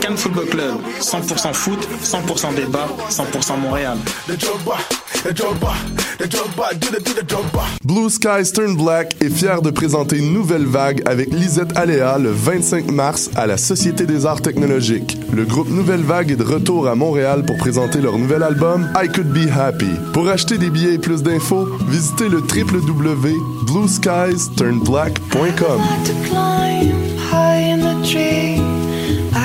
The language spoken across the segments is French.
Cannes Football Club, 100% foot, 100% débat, 100% Montréal. Blue Skies Turn Black est fier de présenter une nouvelle vague avec Lisette Aléa le 25 mars à la Société des Arts Technologiques. Le groupe Nouvelle Vague est de retour à Montréal pour présenter leur nouvel album I Could Be Happy. Pour acheter des billets et plus d'infos, visitez le www.blueskiesturnblack.com.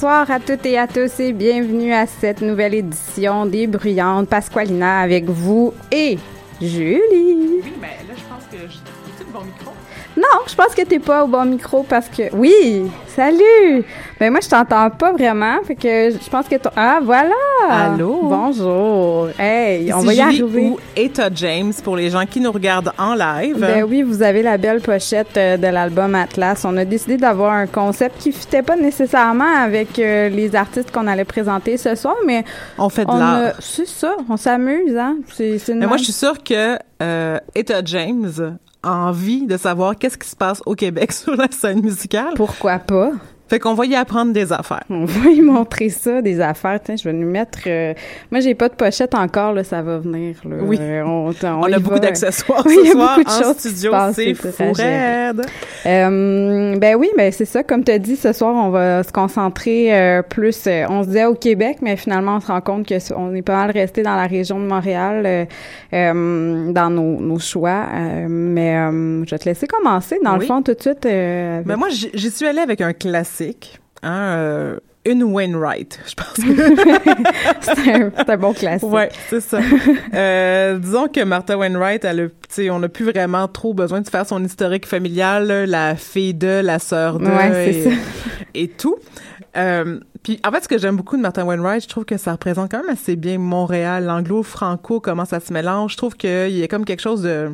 Bonsoir à toutes et à tous et bienvenue à cette nouvelle édition des Bruyantes Pasqualina avec vous et Julie. Pense que t'es pas au bon micro parce que oui, salut. Mais moi je t'entends pas vraiment, fait que je pense que ton... ah voilà. Allô? Bonjour. Hey, on va y Julie arriver. ou Eta James pour les gens qui nous regardent en live. Ben oui, vous avez la belle pochette euh, de l'album Atlas. On a décidé d'avoir un concept qui fitait pas nécessairement avec euh, les artistes qu'on allait présenter ce soir, mais on fait de l'art. c'est ça, on s'amuse, hein? C'est, Mais moi, je suis sûre que euh, Eta James envie de savoir qu'est-ce qui se passe au Québec sur la scène musicale. Pourquoi pas? Fait qu'on va y apprendre des affaires. On va lui montrer ça, des affaires. Tiens, je vais lui mettre. euh, Moi, j'ai pas de pochette encore, là, ça va venir. Là. Oui. Euh, on, on On, y a beaucoup d'accessoires Oui, il y ce a soir beaucoup de en choses studio. C'est. Euh, ben oui, ben c'est ça. Comme tu as dit, ce soir, on va se concentrer euh, plus. euh, on se disait au Québec, mais finalement, on se rend compte que on est pas mal resté dans la région de Montréal dans nos, nos choix. Euh, mais euh, je vais te laisser commencer, dans le fond, tout de suite. euh, Mais moi, j'y suis allée avec un classique. Hein, euh, une Wainwright, je pense. c'est un, c'est un bon classique. Ouais, c'est ça. Euh, disons que Martha Wainwright, elle a, on n'a plus vraiment trop besoin de faire son historique familial, là, la fille de, la sœur de, Ouais, et, ça. et tout. Euh, puis en fait, ce que j'aime beaucoup de Martha Wainwright, je trouve que ça représente quand même assez bien Montréal, l'anglo-franco, comment ça se mélange. Je trouve qu'il y a comme quelque chose de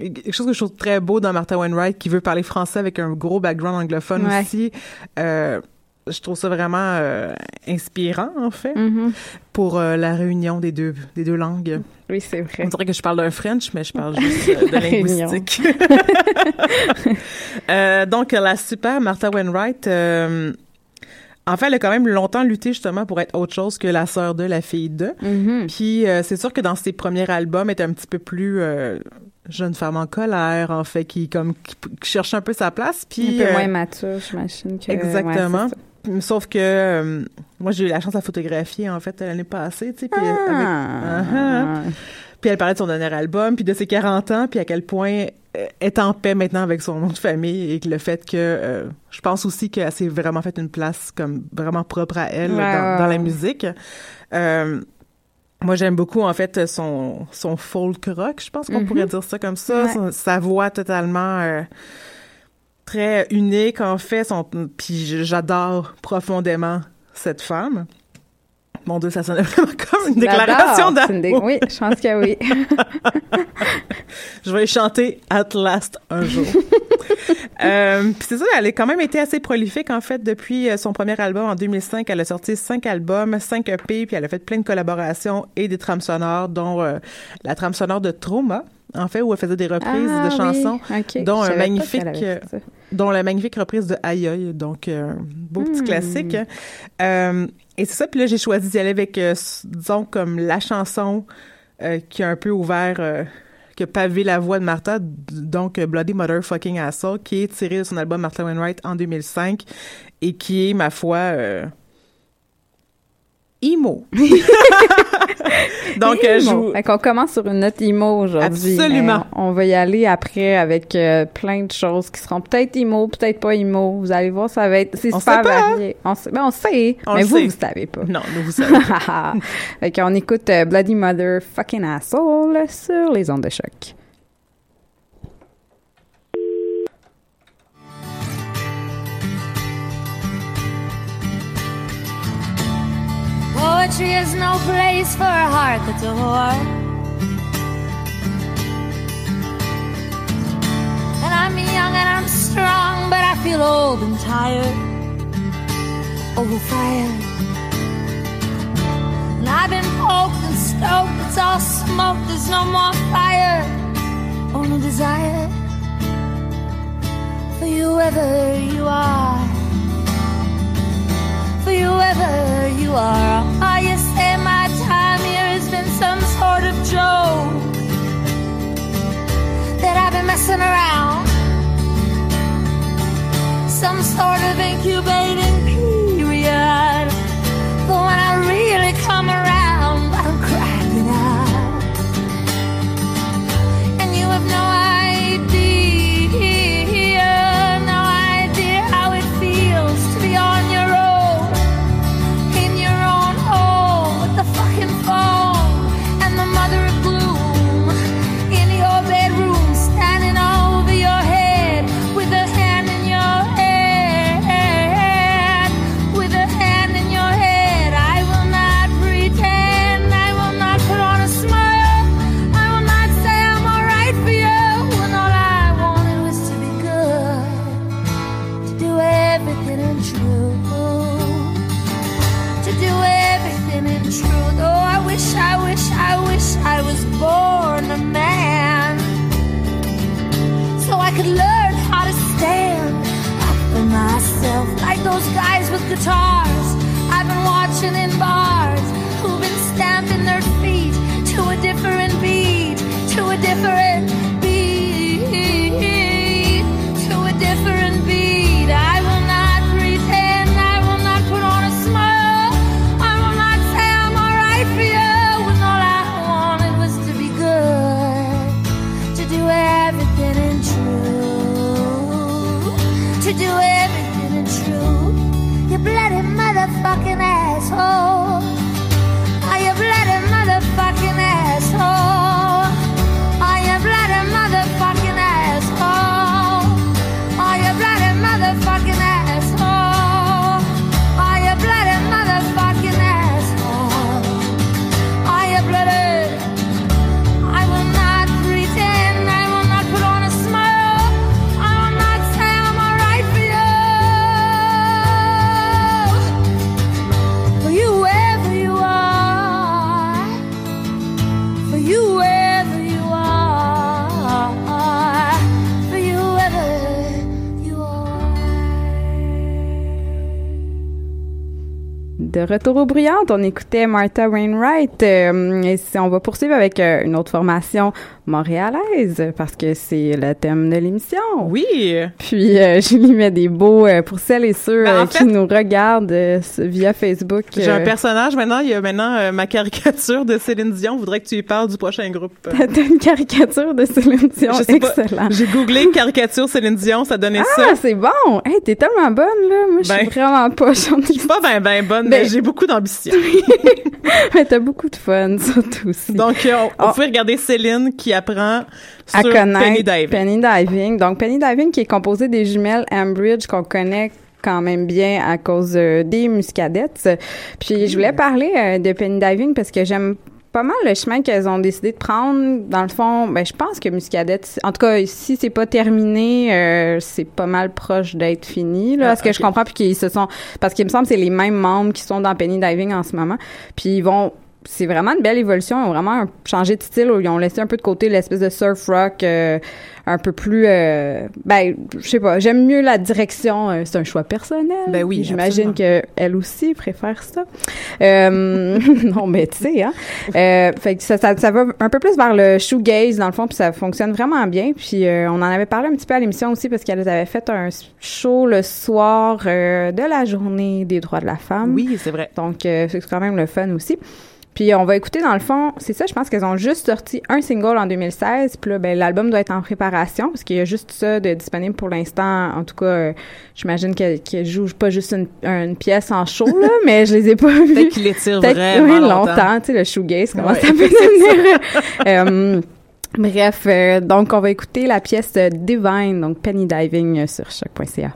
quelque chose que je trouve très beau dans Martha Wainwright, qui veut parler français avec un gros background anglophone Ouais. aussi. Euh, je trouve ça vraiment euh, inspirant, en fait, Mhm. pour euh, la réunion des deux, des deux langues. Oui, c'est vrai. On dirait que je parle d'un French, mais je parle juste euh, de linguistique. Donc, la super Martha Wainwright, en fait, elle a quand même longtemps lutté justement pour être autre chose que la sœur de, la fille de. Mhm. Puis, c'est sûr que dans ses premiers albums, elle était un petit peu plus jeune femme en colère, en fait, qui comme qui, qui cherche un peu sa place. Puis, un peu euh, moins mature, j'imagine que. Exactement. ouais. Sauf que euh, moi, j'ai eu la chance à photographier, en fait, l'année passée, tu sais. Puis, avec- Ah. Uh-huh. Puis elle parlait de son dernier album, puis de ses 40 ans, puis à quel point euh, elle est en paix maintenant avec son nom de famille et que le fait que euh, je pense aussi qu'elle s'est vraiment fait une place comme vraiment propre à elle Ouais, dans, la musique. Euh, moi, j'aime beaucoup, en fait, son, son folk rock, je pense qu'on Mhm. pourrait dire ça comme ça. Ouais. Son- sa voix totalement euh, très unique, en fait. Son, puis j'adore profondément cette femme. Mon Dieu, ça sonnait vraiment comme une déclaration d'amour. Oui, je pense que oui. Je vais chanter At Last un jour. euh, puis c'est ça, elle a quand même été assez prolifique en fait depuis euh, son premier album en 2005. Elle a sorti cinq albums, cinq EP, puis elle a fait plein de collaborations et des trames sonores, dont euh, la trame sonore de Trauma, en fait, où elle faisait des reprises Ah, de chansons, oui. OK. dont un magnifique, dont la magnifique reprise de Aïe Aïe, donc euh, beau petit Hmm. classique. Euh, et c'est ça, puis là j'ai choisi d'y aller avec, euh, disons, comme la chanson euh, qui a un peu ouvert, euh, qui a pavé la voix de Martha, donc euh, Bloody Motherfucking Assault, qui est tiré de son album Martha Wainwright en 2005 et qui est, ma foi, euh, emo. donc, je Emo. vous- Fait qu'on commence sur une note emo aujourd'hui. Absolument. On va y aller après avec euh, plein de choses qui seront peut-être emo, peut-être pas emo. Vous allez voir, ça va être c'est On super sait pas. varié. On sait, ben on sait, On mais vous sait. vous savez pas. Non, nous, vous savez. fait qu'on écoute euh, Bloody Mother fucking asshole sur les ondes de choc. Poetry is no place for a heart that's a whore. And I'm young and I'm strong, but I feel old and tired. Overfired. And I've been poked and stoked, it's all smoke, there's no more fire. Only desire for you wherever you are for you are. Oh, you say my time here has been some sort of joke that I've been messing around. Some sort of incubating retour aux bruyantes, on écoutait Martha Wainwright euh, et si- on va poursuivre avec euh, une autre formation montréalaise parce que c'est le thème de l'émission. Oui. Puis euh, Julie met des beaux euh, pour celles et ceux Ben, en euh, fait- qui nous regardent euh, via Facebook. J'ai un personnage maintenant. Il y a maintenant ma caricature de Céline Dion. Je voudrais que tu lui parles du prochain groupe. T'as une caricature de Céline Dion, Je sais pas. excellent. J'ai googlé caricature Céline Dion, ça donnait Ah, ça. c'est bon! Hey, t'es tellement bonne, là. Moi, je Ben, suis vraiment pas. Je suis pas ben ben bonne, Ben- mais j'ai beaucoup d'ambition. Mais t'as beaucoup de fun, surtout aussi. Donc, on, on Ah. pouvait regarder Céline qui apprend à sur connaître Penny Diving. Penny Diving. Donc, Penny Diving qui est composé des jumelles Ambridge qu'on connaît quand même bien à cause euh, des muscadettes. Puis, je voulais parler euh, de Penny Diving parce que j'aime pas mal le chemin qu'elles ont décidé de prendre. Dans le fond, ben, je pense que Muscadette, en tout cas, si c'est pas terminé, euh, c'est pas mal proche d'être fini, là, Ah, ce que je comprends, puis qu'ils se sont, parce qu'il me semble que c'est les mêmes membres qui sont dans Penny Diving en ce moment. Puis ils vont, c'est vraiment une belle évolution. Ils ont vraiment changé de style. Ils ont laissé un peu de côté l'espèce de surf rock euh, un peu plus, euh, ben, je sais pas. J'aime mieux la direction. euh, c'est un choix personnel. Ben oui, J'imagine que elle aussi préfère ça. Euh, non, mais tu sais, hein. Euh, fait que ça, ça, ça va un peu plus vers le shoegaze dans le fond, puis ça fonctionne vraiment bien. Puis euh, on en avait parlé un petit peu à l'émission aussi parce qu'elle avait fait un show le soir euh, de la journée des droits de la femme. Oui, c'est vrai. Donc euh, c'est quand même le fun aussi. Puis on va écouter dans le fond, c'est ça, je pense qu'elles ont juste sorti un single en 2016, puis là, ben, l'album doit être en préparation, parce qu'il y a juste ça de disponible pour l'instant. En tout cas, euh, j'imagine qu'elles qu'elles jouent pas juste une, une pièce en show, là, mais je les ai pas vues. Peut-être qu'il l'étire Peut-être- vraiment oui, longtemps. tu sais, le shoegaze, comment Ouais, ça peut devenir. Euh, bref, euh, donc on va écouter la pièce Divine, donc Penny Diving sur choc.ca.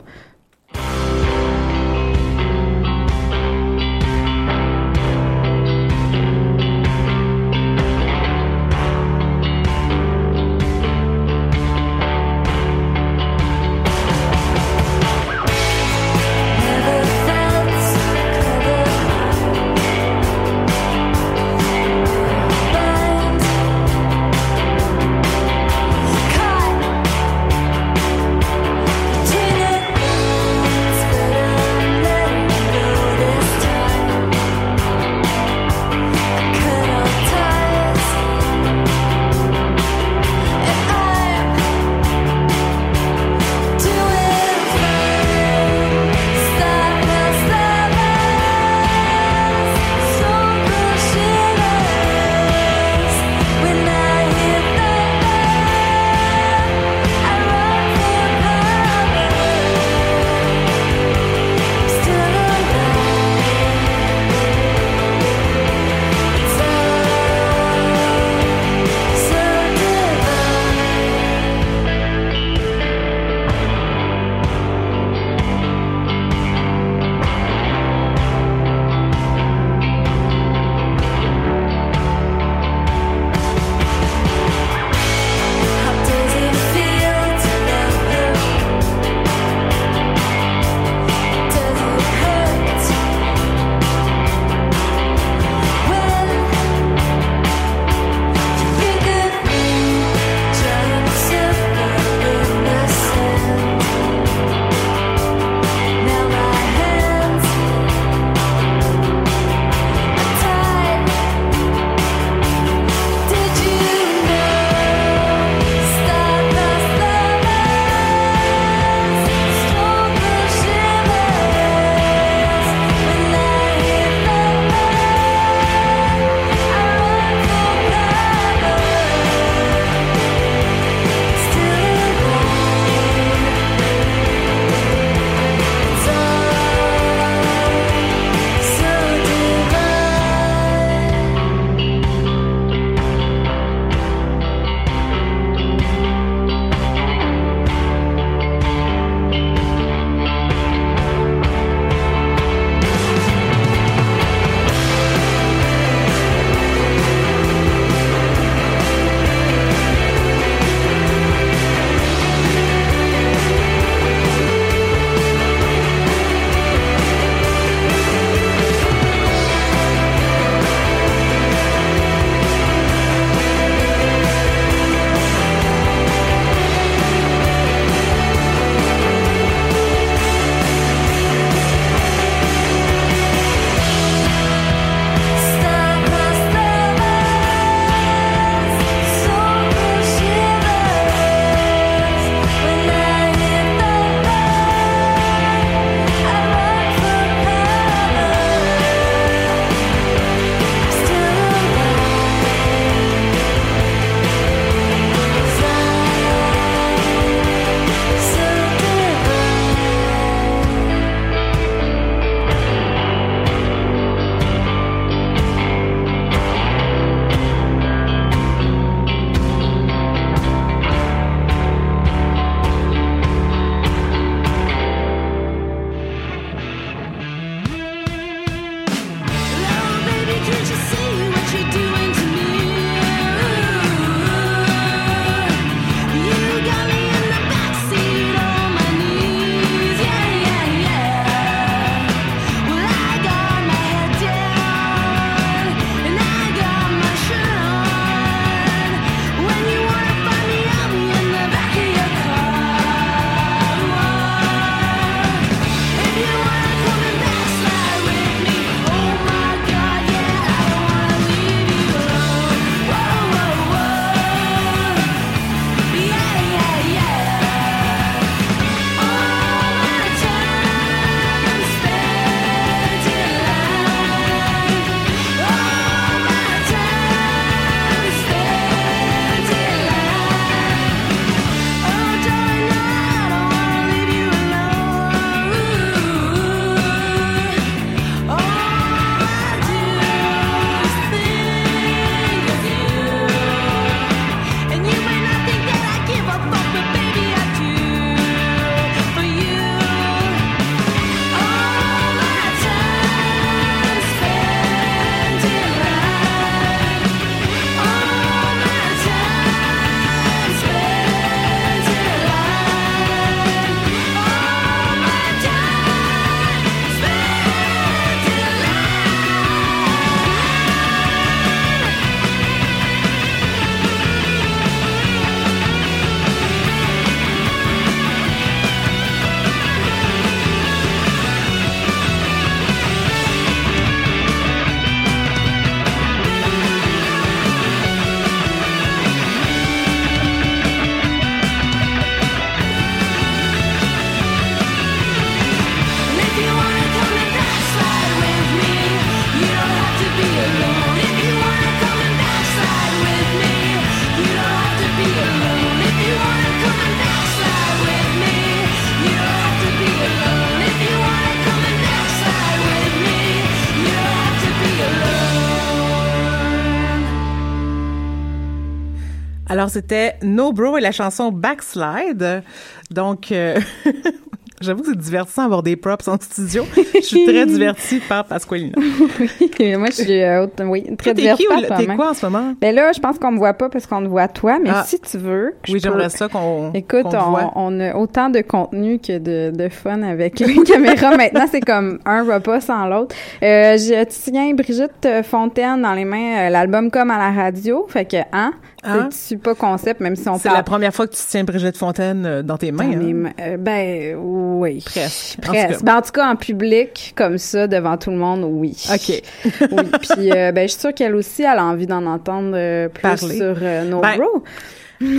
Alors, c'était No Bro et la chanson Backslide. Donc, euh, j'avoue que c'est divertissant d'avoir des props en studio. Je suis très divertie par Pasqualina. oui, moi, je suis euh, oui, très divertie par toi, t'es quoi en ce moment? Ben là, je pense qu'on me voit pas parce qu'on te voit toi, mais Ah. si tu veux. Oui, j'aimerais ça qu'on Écoute, on, voit. on a autant de contenu que de, de fun avec les caméras. Maintenant, c'est comme un repas sans l'autre. Euh, je tiens Brigitte Fontaine dans les mains, euh, l'album comme à la radio. Fait que, hein? Hein? C'est super concept, même si on C'est la première fois que tu tiens Brigitte Fontaine euh, dans tes mains. dans hein? Euh, ben, oui. Presque. En tout Presque. cas. Ben, en tout cas, en public, comme ça, devant tout le monde, oui. OK. oui. Puis, euh, ben, je suis sûre qu'elle aussi, elle a envie d'en entendre euh, plus Parler. sur No Ben, Bro.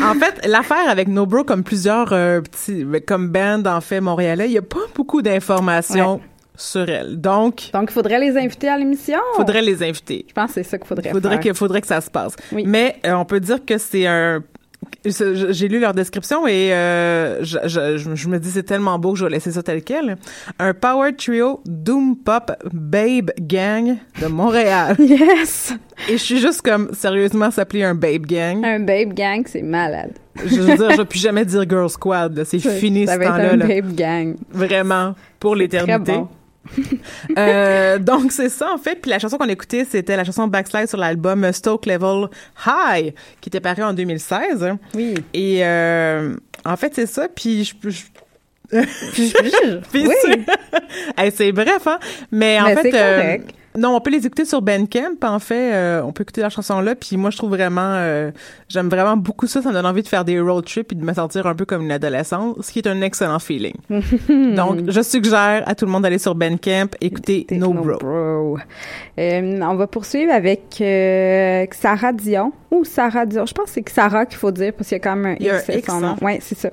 En fait, l'affaire avec No Bro, comme plusieurs petits, comme band en fait montréalais, il y a pas beaucoup d'informations Ouais. Sur elle. Donc, Donc, il faudrait les inviter à l'émission. faudrait les inviter. Je pense que c'est ça qu'il faudrait Faudrait faire. que, faudrait que ça se passe. Oui. Mais euh, on peut dire que c'est un j'ai lu leur description et euh, je, je, je- je me dis c'est tellement beau que je vais laisser ça tel quel. Un power trio doom pop babe gang de Montréal. Yes! et je suis juste comme sérieusement s'appeler un babe gang. Un babe gang, c'est malade. Je veux dire, je vais plus jamais dire girl squad. C'est fini ça ce va être temps-là. un là. babe gang. Vraiment pour l'éternité. Bon. Euh, donc c'est ça en fait. Puis la chanson qu'on écoutait, c'était la chanson Backslide sur l'album Stoke Level High, qui était paru en 2016. Oui. Et euh, en fait c'est ça. Puis je, je- Puis oui. c'est- Hey, c'est bref, hein. Mais en fait, c'est euh. Non, on peut les écouter sur Bandcamp. En fait, euh, on peut écouter la chanson là. Puis moi, je trouve vraiment, euh, j'aime vraiment beaucoup ça. Ça me donne envie de faire des road trips et de me sentir un peu comme une adolescente, ce qui est un excellent feeling. Donc, je suggère à tout le monde d'aller sur Bandcamp, écouter No, Bro. Bro. Euh, on va poursuivre avec euh, Xara Dion ou Sarah Dion. Je pense que c'est Xara qu'il faut dire parce qu'il y a quand même un Il y a un X, à X, son nom. hein? Ouais, c'est ça.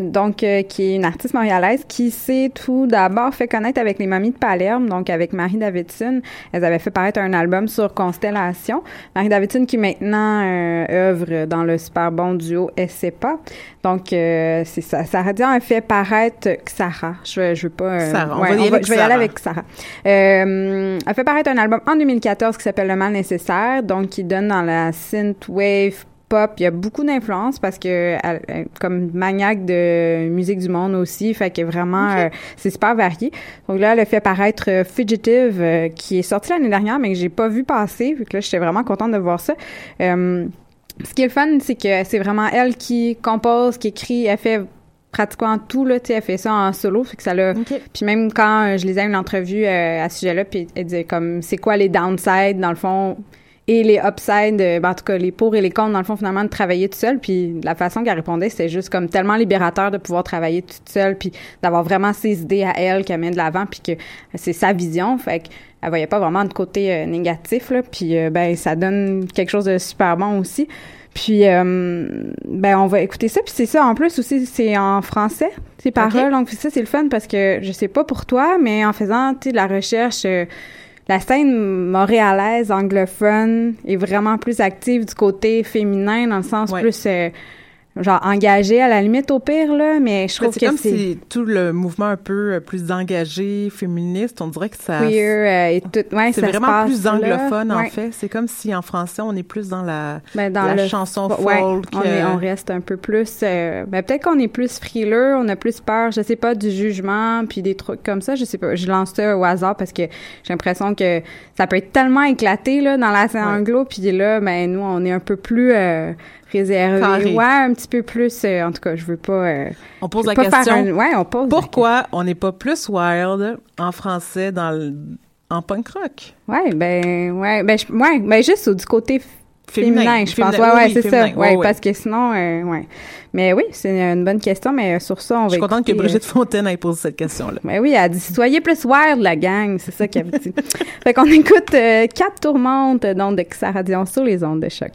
Donc, qui est une artiste montréalaise qui s'est tout d'abord fait connaître avec les Mamies de Palerme, donc avec Marie Davidson. Elles avaient fait paraître un album sur Constellation. Marie Davidson qui maintenant euh, œuvre dans le super bon duo SCPA. Donc, euh, c'est ça. Sarah Dion a fait paraître Xara. Je veux, je veux pas... euh, Sarah, on ouais, va y aller avec je vais y aller avec Sarah. Euh, elle fait paraître un album en 2014 qui s'appelle Le Mal Nécessaire, donc qui donne dans la synthwave pop. Il y a beaucoup d'influence parce que elle, comme maniaque de musique du monde aussi, fait que vraiment euh, c'est super varié. Donc là, elle a fait paraître euh, Fugitive euh, qui est sorti l'année dernière mais que j'ai pas vu passer. Fait que là, j'étais vraiment contente de voir ça. Ce qui est le fun, c'est que c'est vraiment elle qui compose, qui écrit, elle fait pratiquement tout là, tu elle fait ça en solo, fait que ça l'a puis même quand je lisais une entrevue à ce sujet-là, puis elle disait comme c'est quoi les downsides dans le fond et les upsides, euh, ben, en tout cas les pour et les contre dans le fond finalement de travailler tout seul. Puis la façon qu'elle répondait, c'était juste comme tellement libérateur de pouvoir travailler toute seule, puis d'avoir vraiment ses idées à elle qu'elle met de l'avant, puis que c'est sa vision. Fait que elle voyait pas vraiment de côté euh, négatif là. Puis euh, ben ça donne quelque chose de super bon aussi. Puis, euh, ben, on va écouter ça. Puis c'est ça, en plus aussi, c'est en français, ces paroles. Donc, ça, c'est le fun parce que je sais pas pour toi, mais en faisant, tu de la recherche, la scène montréalaise anglophone est vraiment plus active du côté féminin, dans le sens Ouais. plus, euh, genre, engagé à la limite au pire, là. Mais je Mais trouve C'est que comme c'est si tout le mouvement un peu euh, plus engagé, féministe, on dirait que ça... queer euh, et tout. Ouais, C'est vraiment passe plus là. anglophone, en Ouais. fait. C'est comme si en français, on est plus dans la, Ben, dans la le chanson ouais, folk. on, est- euh, on reste un peu plus. euh, ben, peut-être qu'on est plus frileux, on a plus peur, je sais pas, du jugement, puis des trucs comme ça. Je sais pas. Je lance ça au hasard parce que j'ai l'impression que ça peut être tellement éclaté là dans la scène anglo, puis là, ben nous, on est un peu plus euh, réservé. Carré. Ouais, un petit peu plus. euh, en tout cas, je veux pas. euh, On pose la question. un- ouais, on pose. Pourquoi on n'est pas plus wild en français dans le, en punk rock? Ouais, ben, ouais, ben, je- ouais, ben, juste du côté Féminin. féminin, je pense. Féminin, Ouais, oui, ouais, oui, c'est ça. Ouais, Ouais, ouais. parce que sinon, euh, ouais. Mais oui, c'est une bonne question, mais sur ça, on va Je suis contente que écouter, euh, Brigitte Fontaine ait posé cette question-là. Ben oui, elle a dit soyez plus wild la gang, c'est ça qu'elle a dit. fait qu'on écoute euh, quatre tourmentes donc de Xara Dion sur les ondes de choc.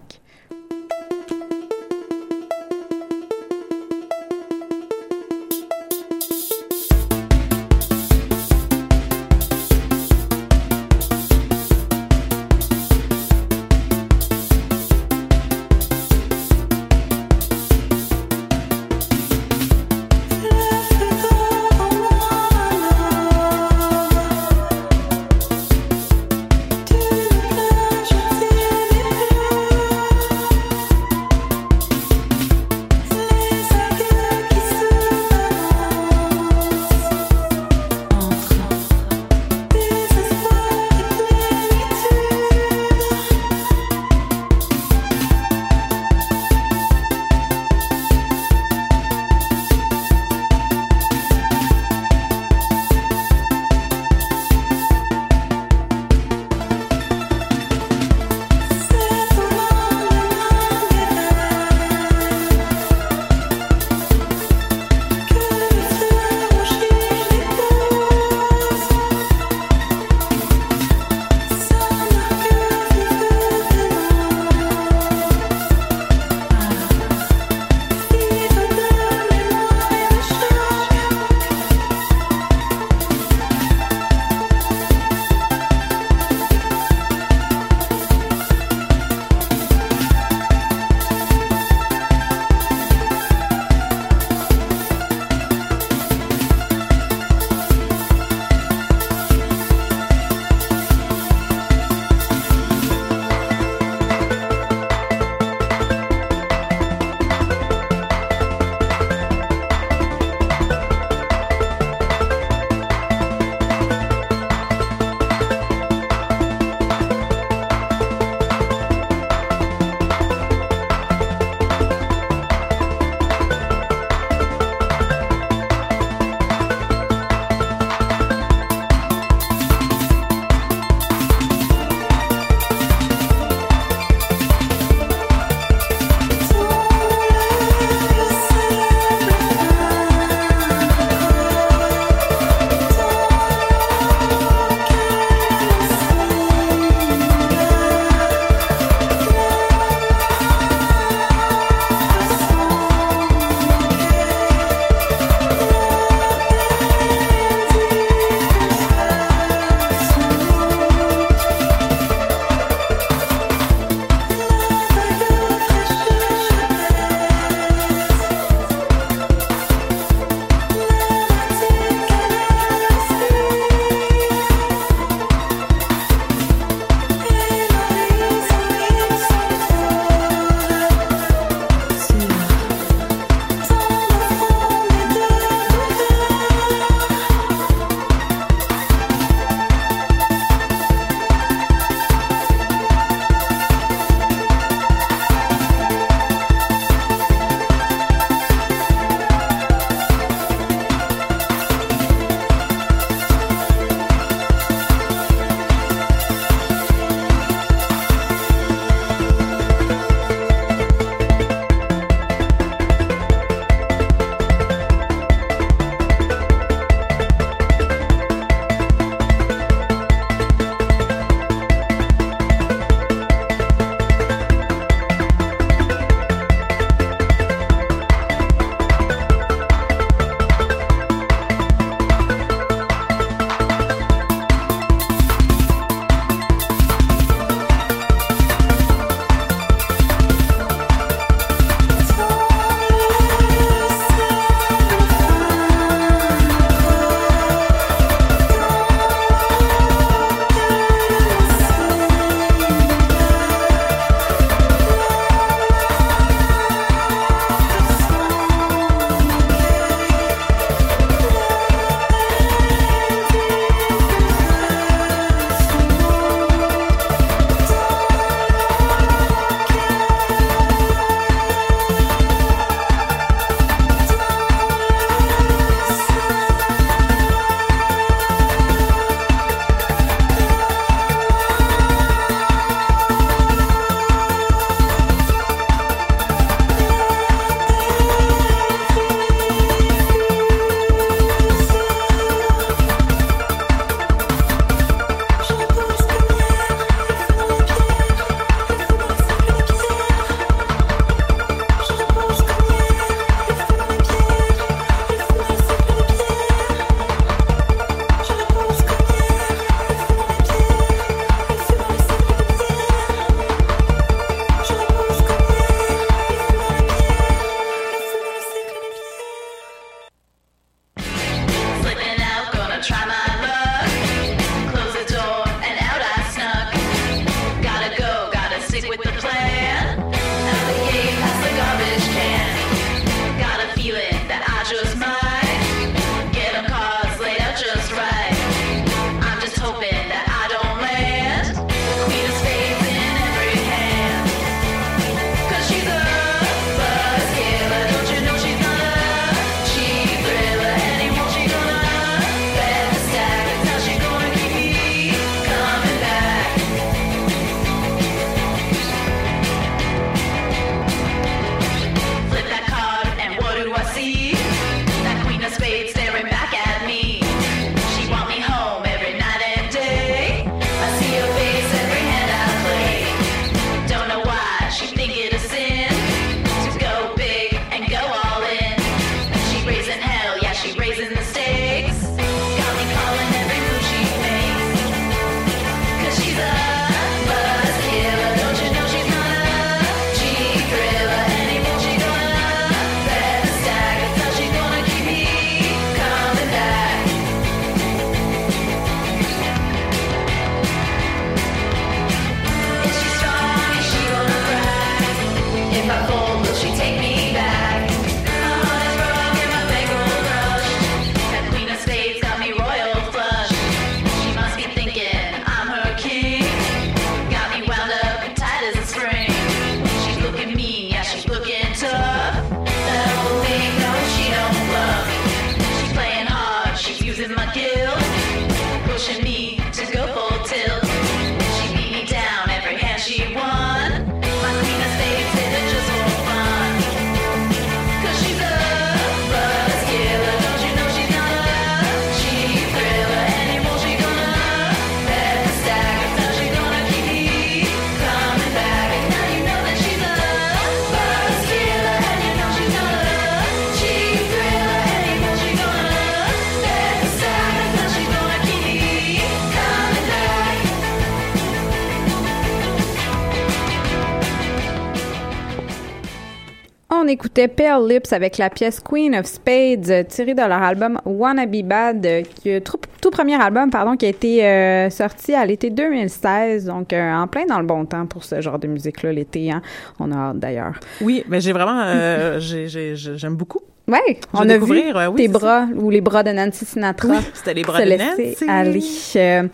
Écoutait Pale Lips avec la pièce Queen of Spades euh, tirée de leur album Wanna Be Bad, euh, qui est tout, tout premier album pardon qui a été euh, sorti à l'été 2016, donc euh, en plein dans le bon temps pour ce genre de musique là l'été. Hein. On a hâte d'ailleurs. Oui, mais j'ai vraiment, euh, j'ai- j'ai- j'ai- j'aime beaucoup. Ouais, on a vu euh, oui, tes bras ou les bras de Nancy Sinatra. Oui, c'était les bras se de Nancy. aller. Euh,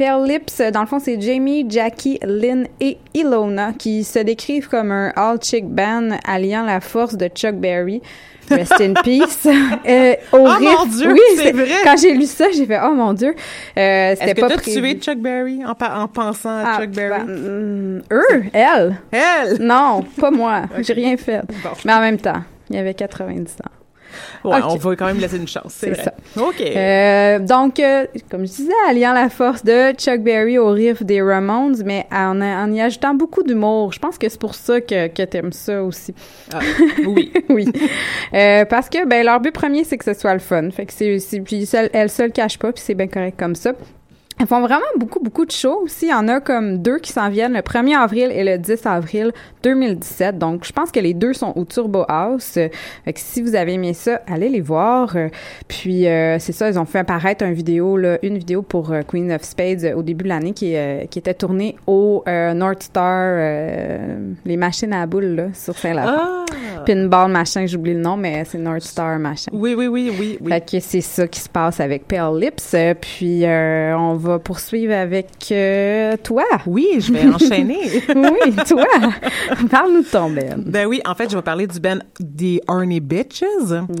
Pale Lips, dans le fond, c'est Jamie, Jackie, Lynn et Ilona qui se décrivent comme un all-chick band alliant la force de Chuck Berry. Rest in peace. Euh, au Oh riff- mon Dieu, oui, c'est vrai. Quand j'ai lu ça, j'ai fait oh mon Dieu. Euh, Est-ce que t'as tué Chuck Berry en, pa- en pensant à Ah, Chuck Berry? ben, mm, eux, elle. Elle! Non, pas moi. J'ai rien fait. Bon. Mais en même temps, il y avait 90 ans. Ouais, on va quand même laisser une chance, c'est vrai. OK. Euh, donc, euh, comme je disais, alliant la force de Chuck Berry au riff des Ramones, mais en, en y ajoutant beaucoup d'humour. Je pense que c'est pour ça que, que t'aimes ça aussi. Ah, oui. oui. Euh, parce que, ben, leur but premier, c'est que ce soit le fun. Fait que c'est, puis ça, elle se le cache pas, puis c'est bien correct comme ça. Elles font vraiment beaucoup, beaucoup de shows aussi. Il y en a comme deux qui s'en viennent le 1er avril et le 10 avril 2017. Donc, je pense que les deux sont au Turbo House. Fait que si vous avez aimé ça, allez les voir. Puis, euh, c'est ça, ils ont fait apparaître une vidéo, là, une vidéo pour euh, Queen of Spades euh, au début de l'année qui, euh, qui était tournée au euh, North Star, euh, les machines à boules, là, sur Saint-Laurent. Ah! Pinball, machin, j'oublie le nom, mais c'est North Star, machin. Oui, oui, oui, oui, oui. Fait que c'est ça qui se passe avec Pale Lips. Puis euh, on va poursuivre avec euh, toi. Oui, je vais enchaîner. oui, toi. Parle-nous de ton Ben. Ben oui, en fait, je vais parler du band The Arnie Bitches,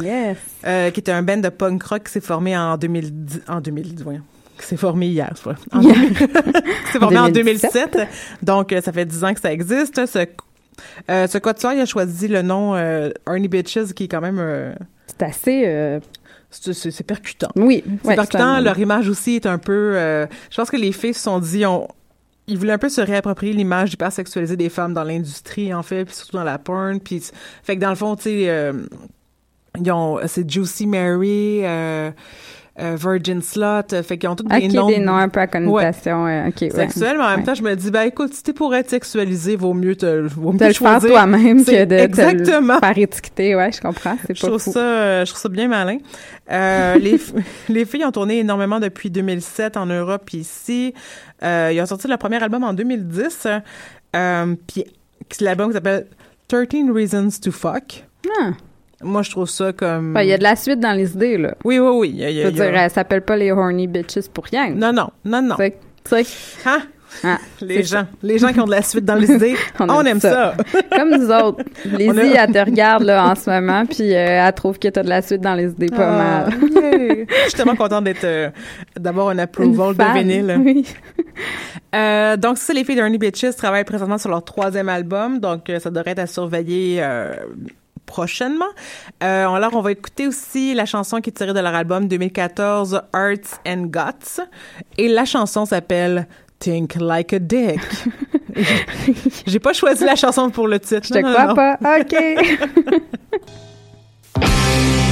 Yes. euh, qui était un band de punk rock qui s'est formé en 2010, en 2010, voyons. Qui s'est formé hier, c'est vrai. En Hier. 2000 qui s'est formé en 2017. 2007. Donc, euh, ça fait 10 ans que ça existe. Ce, euh, ce quatuor, il a choisi le nom euh, Arnie Bitches, qui est quand même... C'est assez. C'est percutant. Oui. C'est ouais, percutant. Leur image aussi est un peu. euh, je pense que les filles se sont dit, on, ils voulaient un peu se réapproprier l'image hypersexualisée des femmes dans l'industrie, en fait, puis surtout dans la porn. Puis, fait que dans le fond, tu sais, euh, ils ont, c'est Juicy Mary, euh, euh, Virgin Slut, euh, fait qu'ils ont tous des Ok, noms. des noms un peu à connotation. ouais. sexuels, mais en même temps, je me dis, ben écoute, si t'es pour être sexualisé, vaut mieux te, vaut mieux De le faire toi-même que de exactement. te le faire étiqueter. Ouais, je comprends. C'est Je pas trouve fou. ça, euh, je trouve ça bien malin. Euh, les, les filles ont tourné énormément depuis 2007 en Europe puis ici. Euh, ils ont sorti leur premier album en 2010. Euh, puis l'album qui s'appelle 13 Reasons to Fuck. Ah. Moi, je trouve ça comme... Ben, Il y a de la suite dans les idées, là. Oui, oui, oui. y a- Je veux y dire, elle s'appelle pas les horny bitches pour rien. Non, non, non, non. Tu sais- tu sais, Hein? ah, Les c'est gens, les gens qui ont de la suite dans les idées, On on, aime ça. ça. Comme nous autres. Lizzie, a- elle te regarde là, en ce moment, puis euh, elle trouve que t'as de la suite dans les idées pas Ah, mal. yeah. Je suis tellement contente d'être, euh, d'avoir un approval de vinyle. Oui. Euh, donc, ça, les filles d'Ernie Bitches travaillent présentement sur leur troisième album, donc ça devrait être à surveiller prochainement. Euh, alors, on va écouter aussi la chanson qui est tirée de leur album 2014, Arts and Guts, et la chanson s'appelle Think Like a Dick. J'ai pas choisi la chanson pour le titre. Je te crois non. pas. OK.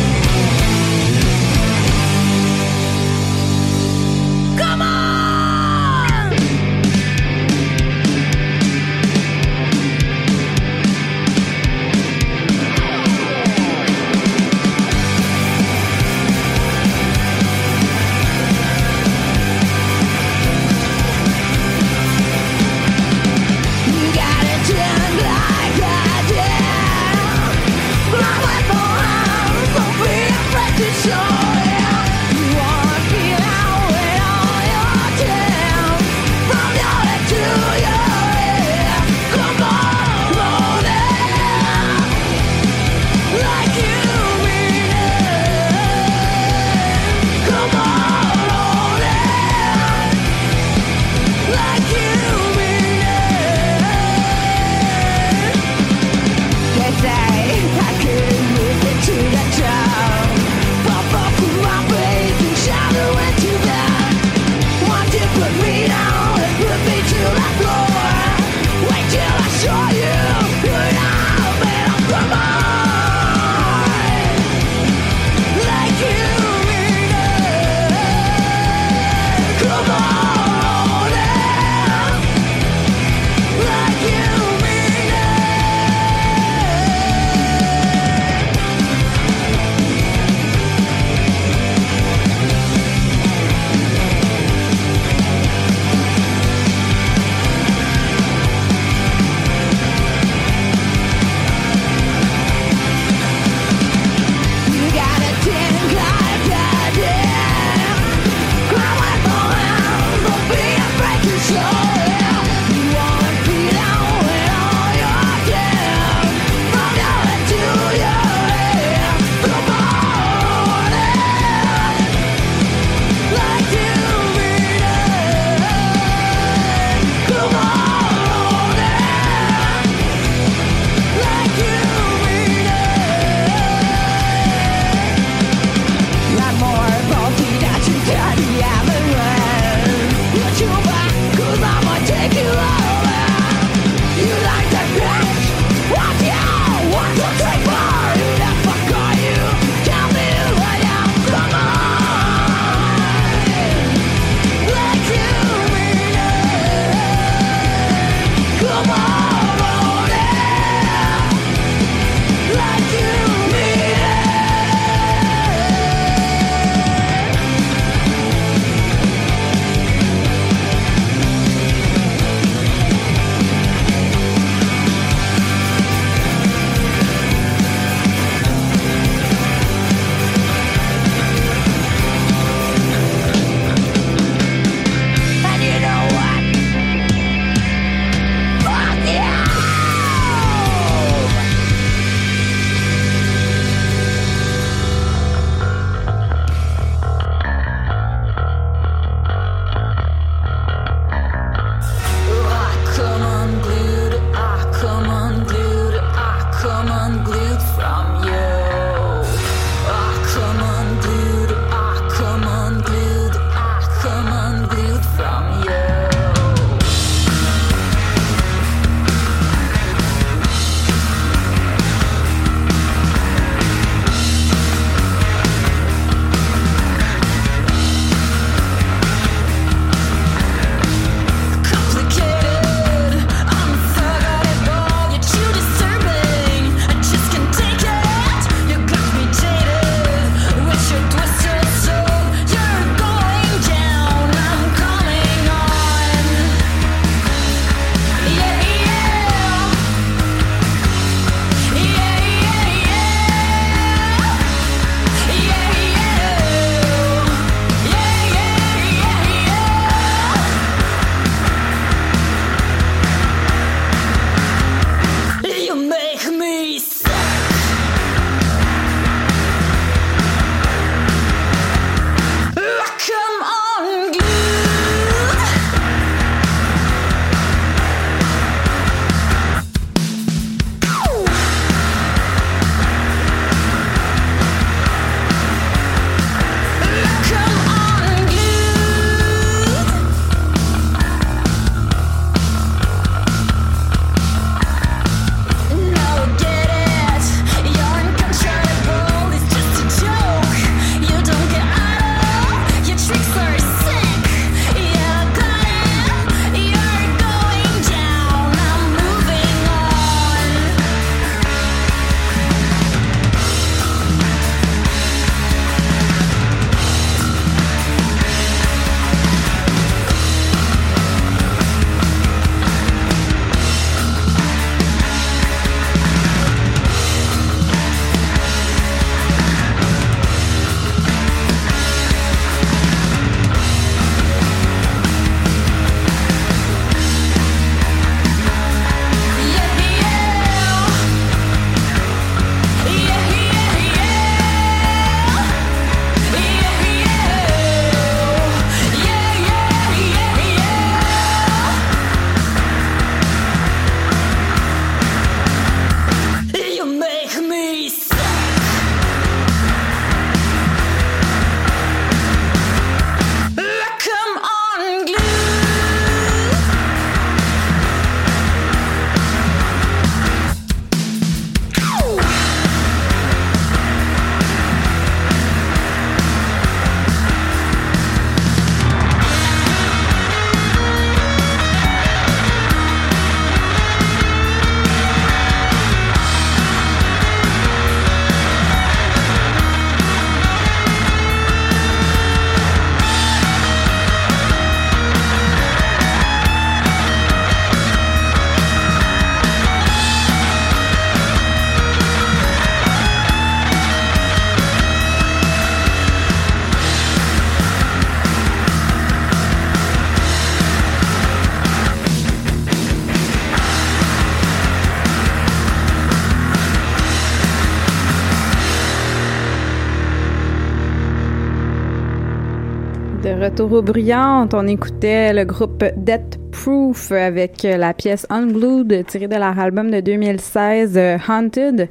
retour aux bruyantes, on écoutait le groupe Death Proof avec la pièce Unglued tirée de leur album de 2016 euh, Haunted.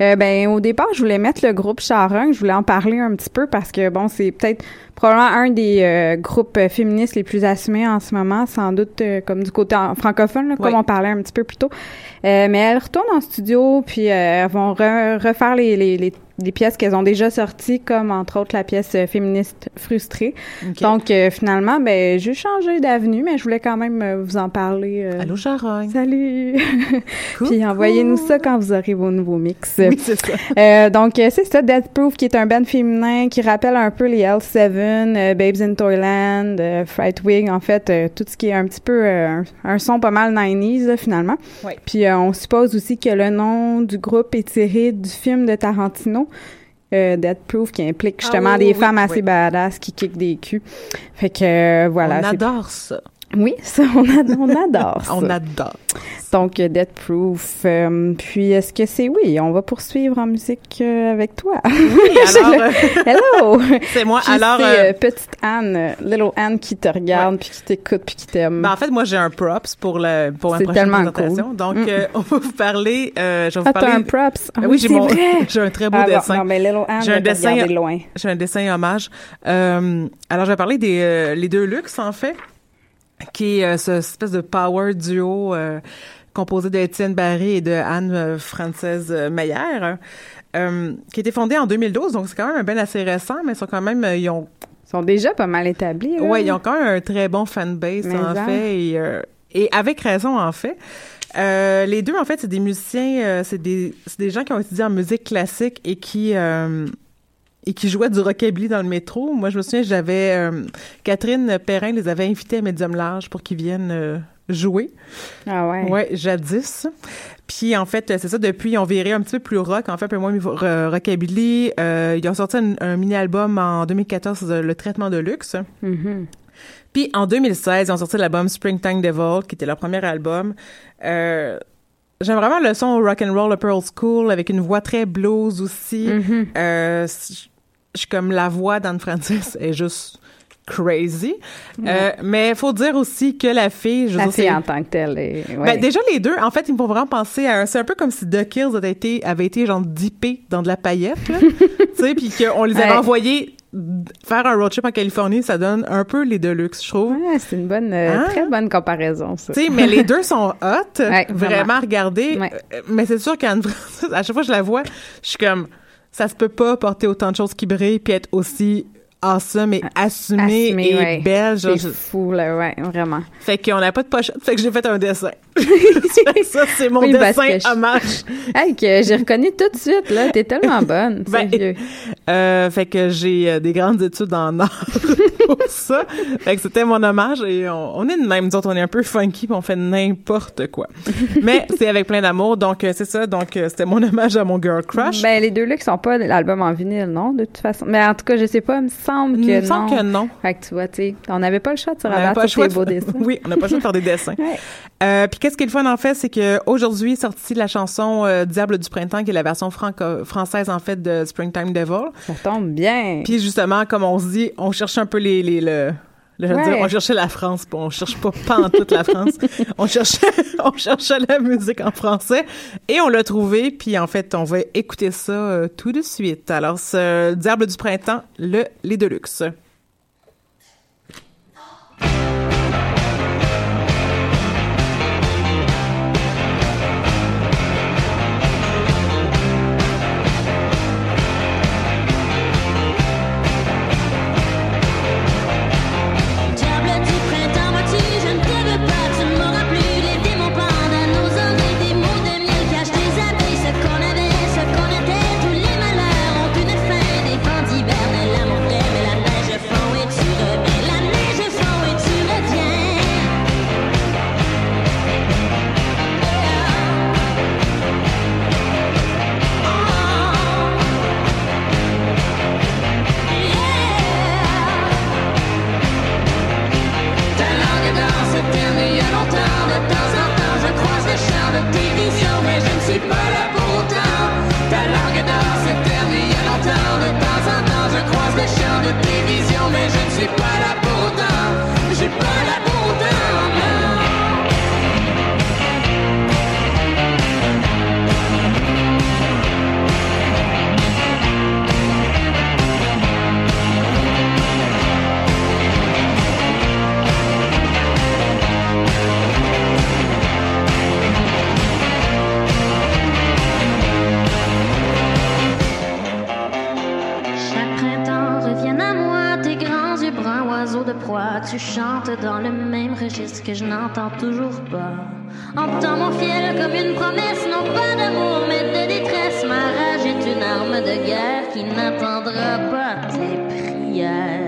Euh, ben au départ, je voulais mettre le groupe Charon, je voulais en parler un petit peu parce que bon, c'est peut-être probablement un des euh, groupes féministes les plus assumés en ce moment, sans doute euh, comme du côté francophone, là, comme Oui. on parlait un petit peu plus tôt. Mais elles retournent en studio, puis elles vont re- refaire les, les, les, les pièces qu'elles ont déjà sorties, comme entre autres la pièce euh, féministe frustrée. Donc euh, finalement, ben j'ai changé d'avenue, mais je voulais quand même euh, vous en parler. euh, Allô, Charogne. Salut! Puis envoyez-nous ça quand vous aurez vos nouveaux mix. Oui, c'est ça. Euh, donc, euh, c'est ça, Death Proof, qui est un band féminin qui rappelle un peu les L7, euh, Babes in Toyland, Frightwing, en fait, tout ce qui est un petit peu euh, un, un son pas mal 90s, là, finalement. Oui. Puis euh, on suppose aussi que le nom du groupe est tiré du film de Tarantino, euh, Death Proof, qui implique justement Ah oui, des oui, femmes oui. assez badass qui kickent des culs. Fait que euh, voilà. on adore ça. Oui, ça, on, ad- on adore ça. On adore. Donc, euh, Death Proof. euh, puis, est-ce que c'est oui? On va poursuivre en musique euh, avec toi. Oui, alors, Hello! c'est moi. Puis Alors, c'est euh, petite Anne, Little Anne qui te regarde, puis qui t'écoute, puis qui t'aime. ben, en fait, moi, j'ai un props pour, le, pour ma prochaine tellement présentation. cool. Donc, Mm. on va vous parler... Je vais vous ah, parler... un props? Ah oui, j'ai mon- j'ai un très beau Ah, dessin. non, mais Little Anne, J'ai un dessin- loin. J'ai un dessin hommage. Alors, je vais parler des les deux luxe, en fait, qui est euh, ce espèce de power duo euh, composé d'Étienne Barré et de Anne euh, Française euh, Meyer, euh, qui a été fondé en 2012, donc c'est quand même un ben assez récent, mais ils sont quand même, euh, ils ont, Ils sont déjà pas mal établis. là. ouais, ils ont quand même un très bon fanbase, en fait, et, euh, et avec raison, en fait. Euh, les deux, en fait, c'est des musiciens, euh, c'est des, c'est des gens qui ont étudié en musique classique et qui euh, et qui jouaient du rockabilly dans le métro. Moi, je me souviens, j'avais euh, Catherine Perrin les avait invités à Medium Large pour qu'ils viennent euh, jouer. Ah ouais. Ouais, jadis. Puis en fait, c'est ça. Depuis, ils ont viré un petit peu plus rock, en fait, un peu moins ro- rockabilly. Euh, ils ont sorti un, un mini-album en 2014, euh, Le Traitement de luxe. Mhm. Puis en 2016, ils ont sorti l'album Springtime Devil, qui était leur premier album. Euh, J'aime vraiment le son rock and roll, Pearl School, avec une voix très blues aussi. Mhm. Euh, je suis comme la voix d'Anne Francis est juste crazy. Euh, mais faut dire aussi que la fille, je La dire, fille en tant que telle. est- ouais. ben, déjà, les deux, en fait, ils me font vraiment penser à... C'est un peu comme si The Kills avait été, avait été genre dippé dans de la paillette, tu sais, puis qu'on les avait Ouais. envoyés faire un road trip en Californie, ça donne un peu les Deluxe, je trouve. Ouais, c'est une bonne, euh, Hein? très bonne comparaison, ça. Tu sais, mais les deux sont hot, Ouais, vraiment. Ouais. Euh, Mais c'est sûr qu'Anne Francis, à chaque fois que je la vois, je suis comme, ça se peut pas porter autant de choses qui brillent puis être aussi awesome et assumée, Assumée, et ouais. belle. C'est fou, là, ouais, vraiment. Fait qu'on n'a pas de pochette, fait que j'ai fait un dessin. Ça, c'est mon Oui, dessin je- hommage. Hey, que j'ai reconnu tout de suite, là. T'es tellement bonne. Ben, sérieux. Euh, fait que j'ai euh, des grandes études en art pour ça. Fait que c'était mon hommage et on, on est de même. Nous autres, on est un peu funky on fait n'importe quoi. Mais c'est avec plein d'amour. Donc, euh, c'est ça. Donc, c'était mon hommage à mon girl crush. Ben, les deux là qui sont pas l'album en vinyle, non, de toute façon? Mais en tout cas, je sais pas, il me semble que Il me non. semble que non. Fait que tu vois, tu sais, on n'avait pas le choix de se rabattre sur tes de beaux dessins. Oui, on n'a pas le choix de faire des dessins. Ouais. Puis qu'est-ce qui est le fun en fait, c'est que aujourd'hui est sortie la chanson euh, Diable du printemps, qui est la version franco- française en fait de Springtime Devil. Ça tombe bien. Puis justement, comme on se dit, on cherche un peu les, les le, le- je veux Ouais. dire, on cherchait la France, puis on cherche pas pas en toute la France. on cherchait, on cherchait la musique en français et on l'a trouvé. Puis en fait, on va écouter ça euh, tout de suite. Alors, ce Diable du printemps, le les Deluxe. Tu chantes dans le même registre que je n'entends toujours pas. Entends mon fiel comme une promesse, non pas d'amour, mais de détresse. Ma rage est une arme de guerre qui n'attendra pas tes prières.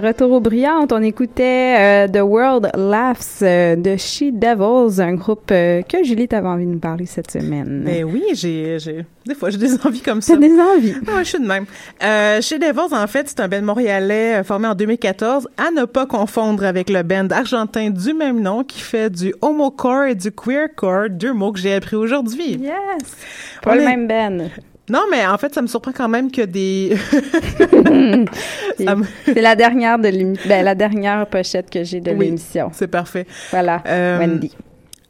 Retour aux brillantes, on écoutait euh, The World Laughs euh, de She Devils, un groupe euh, que Julie t'avait envie de nous parler cette semaine. Ben oui, j'ai, j'ai, des fois, j'ai des envies comme ça. T'as des envies. Ouais, je suis de même. Chez Devils, en fait, c'est un band montréalais formé en 2014, à ne pas confondre avec le band argentin du même nom qui fait du homocore et du queercore, deux mots que j'ai appris aujourd'hui. Yes! Pas On le est- même Ben. Non, mais en fait, ça me surprend quand même que des... Me- C'est la dernière de l'émission, ben, la dernière pochette que j'ai de Oui. l'émission. C'est parfait. Voilà, Euh, Wendy.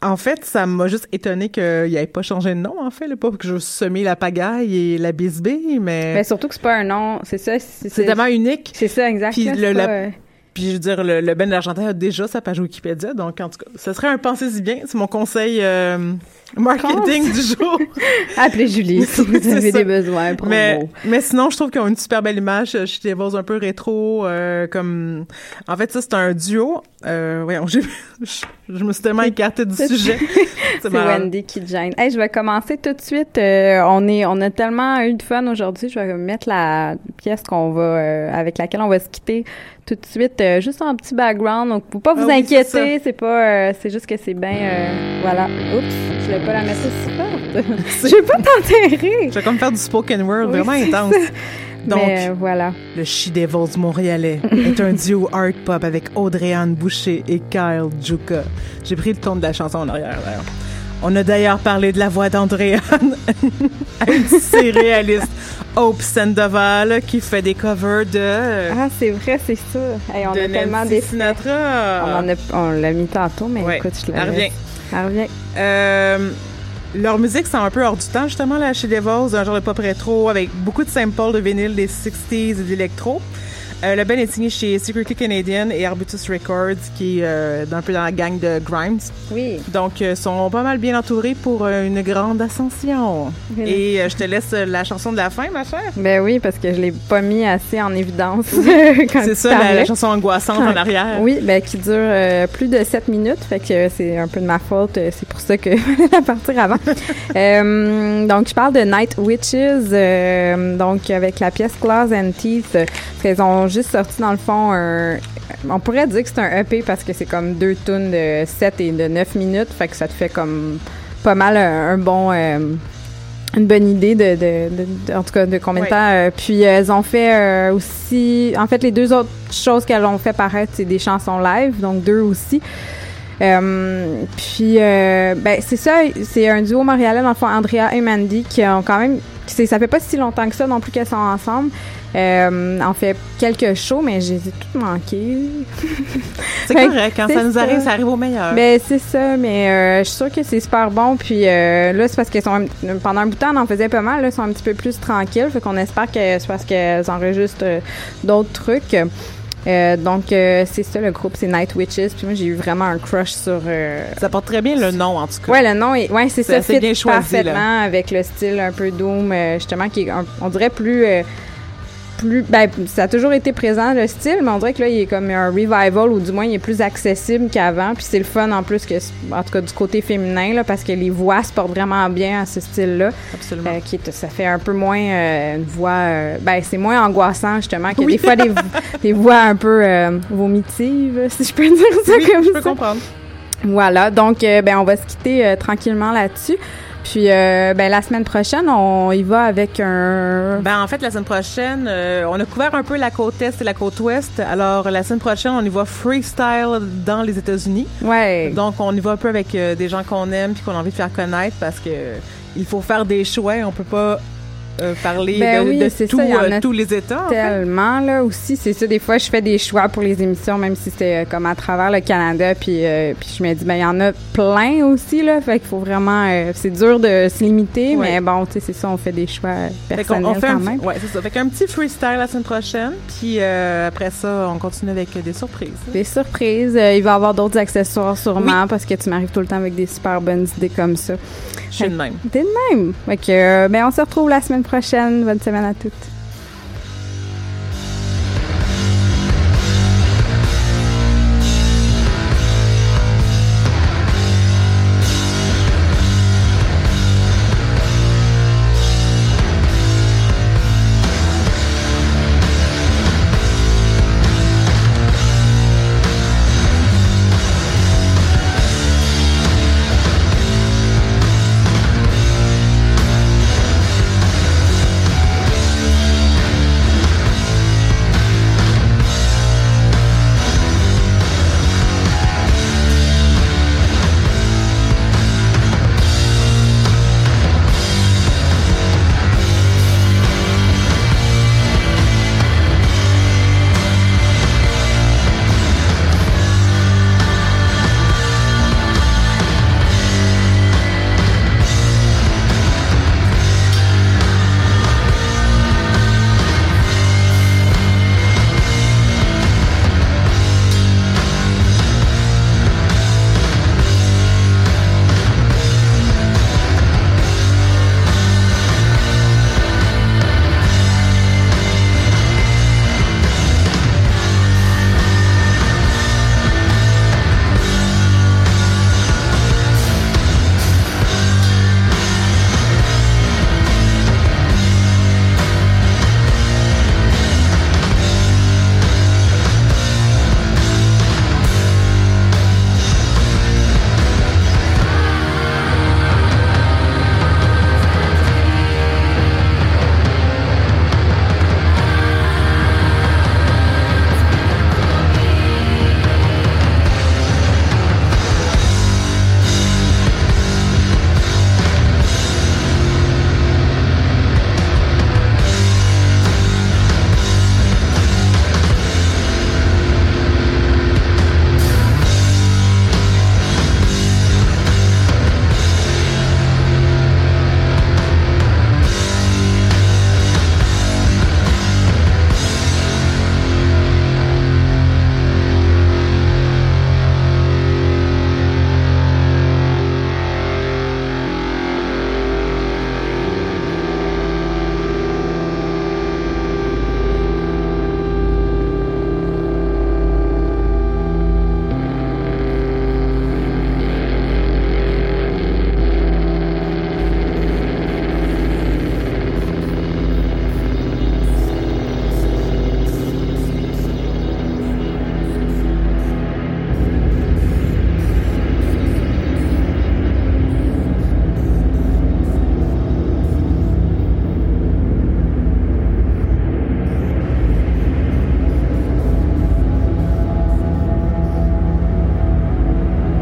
En fait, ça m'a juste étonné qu'il ait pas changé de nom, en fait. Là, pas que je semé la pagaille et la bisbée, mais... Mais surtout que c'est pas un nom, c'est ça. C'est tellement unique. C'est ça, exact. Puis là, le- c'est la- pas, euh, Puis je veux dire, le, le Ben d'Argentin a déjà sa page Wikipédia, donc en tout cas, ce serait un pensez-y bien. C'est mon conseil euh, marketing du jour. Appelez Julie si vous avez ça. des besoins. Mais, mais sinon, je trouve qu'ils ont une super belle image. Chez Devils un peu rétro, euh, comme... En fait, ça, c'est un duo. Euh, voyons, je, je me suis tellement écartée du sujet. C'est. Wendy qui gêne. Hey, je vais commencer tout de suite. Euh, on est, on a tellement eu de fun aujourd'hui. Je vais mettre la pièce qu'on va, avec laquelle on va se quitter tout de suite, euh, juste en petit background. Donc, faut pas vous Ah oui, c'est inquiéter. C'est pas, euh, c'est juste que c'est bien, euh, voilà. Oups, je vais pas la mettre aussi forte. je vais pas t'enterrer. Je vais comme faire du spoken word Oui, vraiment intense. ça. Donc, Mais voilà. le She Devils montréalais est un duo art pop avec Audrey-Anne Boucher et Kyle Juka. J'ai pris le ton de la chanson en arrière, d'ailleurs. On a d'ailleurs parlé de la voix d'André-Anne à une réaliste Hope Sandoval qui fait des covers de... Ah, c'est vrai, c'est ça. Hey, on de a tellement des Sinatra. On en a, on l'a mis tantôt, mais Ouais, écoute, je la elle revient. laisse. Elle revient. Euh, leur musique, c'est un peu hors du temps, justement, là, chez Devils, un genre de pop rétro avec beaucoup de samples de vinyle des 60s et d'électro. Euh, le band est signé chez Secretly Canadian et Arbutus Records, qui est euh, un peu dans la gang de Grimes. Oui. Donc, euh, sont pas mal bien entourés pour euh, une grande ascension. Oui. Et je te laisse la chanson de la fin, ma chère. Ben oui, parce que je l'ai pas mis assez en évidence C'est ça, la, chanson angoissante en arrière. Oui, ben qui dure plus de 7 minutes, fait que c'est un peu de ma faute, c'est pour ça que je la partir avant. Donc je parle de Night Witches, donc avec la pièce Claws and Teeth, ont juste sorti dans le fond un on pourrait dire que c'est un EP parce que c'est comme deux tunes de 7 et de 9 minutes, fait que ça te fait comme pas mal un, un bon euh, une bonne idée de, de, de- de- en tout cas de combien de temps. euh, puis euh, elles ont fait euh, aussi, en fait les deux autres choses qu'elles ont fait paraître, c'est des chansons live, donc deux aussi. Euh, puis euh, ben c'est ça, c'est un duo montréalais dans le fond Andrea et Mandy qui ont quand même, ça fait pas si longtemps que ça non plus qu'elles sont ensemble. Euh, on fait quelques shows, mais j'ai toutes manquées. C'est correct, quand c'est ça nous arrive, ça arrive au meilleur. Ben c'est ça, mais euh, je suis sûre que c'est super bon. Puis euh, là, c'est parce qu'elles sont pendant un bout de temps, on en faisait pas mal. Là, elles sont un petit peu plus tranquilles. Fait qu'on espère que c'est parce qu'elles enregistrent d'autres trucs. Euh, donc euh, c'est ça le groupe, c'est Night Witches. Puis moi j'ai eu vraiment un crush sur. euh, Ça porte très bien le nom, en tout cas. Ouais, le nom est, ouais, c'est C'est ça, fit bien choisi, parfaitement avec le style un peu doom, euh, justement, qui est, un- on dirait plus, euh, plus, ben, ça a toujours été présent le style, mais on dirait que là, il est comme un revival ou du moins il est plus accessible qu'avant. Puis c'est le fun en plus que, en tout cas du côté féminin là, parce que les voix se portent vraiment bien à ce style-là. Absolument. Euh, qui est- ça fait un peu moins euh, une voix, euh, ben c'est moins angoissant justement que Oui. des fois des, des voix un peu vomitives, si je peux dire ça Oui, comme je peux ça. comprendre. Voilà, donc ben on va se quitter tranquillement là-dessus. Puis euh, ben la semaine prochaine, on y va avec un Ben, en fait, la semaine prochaine, euh, on a couvert un peu la côte est et la côte ouest. Alors, la semaine prochaine, on y va freestyle dans les États-Unis. ouais. Donc, on y va un peu avec euh, des gens qu'on aime puis qu'on a envie de faire connaître parce que il faut faire des choix. On peut pas euh, parler Ben de, oui, tout, ça, euh, tous les États. en fait. Tellement là aussi, c'est ça. Des fois, je fais des choix pour les émissions, même si c'est euh, comme à travers le Canada, puis puis je me dis ben il y en a plein aussi là, fait qu'il faut vraiment, c'est dur de se limiter, Ouais. mais bon, tu sais c'est ça, on fait des choix Fait personnels on fait un, quand même. ouais, c'est ça. Fait qu'un petit freestyle la semaine prochaine, puis après ça, on continue avec des surprises. Des surprises, il va y avoir d'autres accessoires sûrement parce que tu m'arrives tout le temps avec des super bonnes idées comme ça. Je suis de même. T'es de même. Fait que, ben, on se retrouve la prochaine. Bonne semaine à toutes.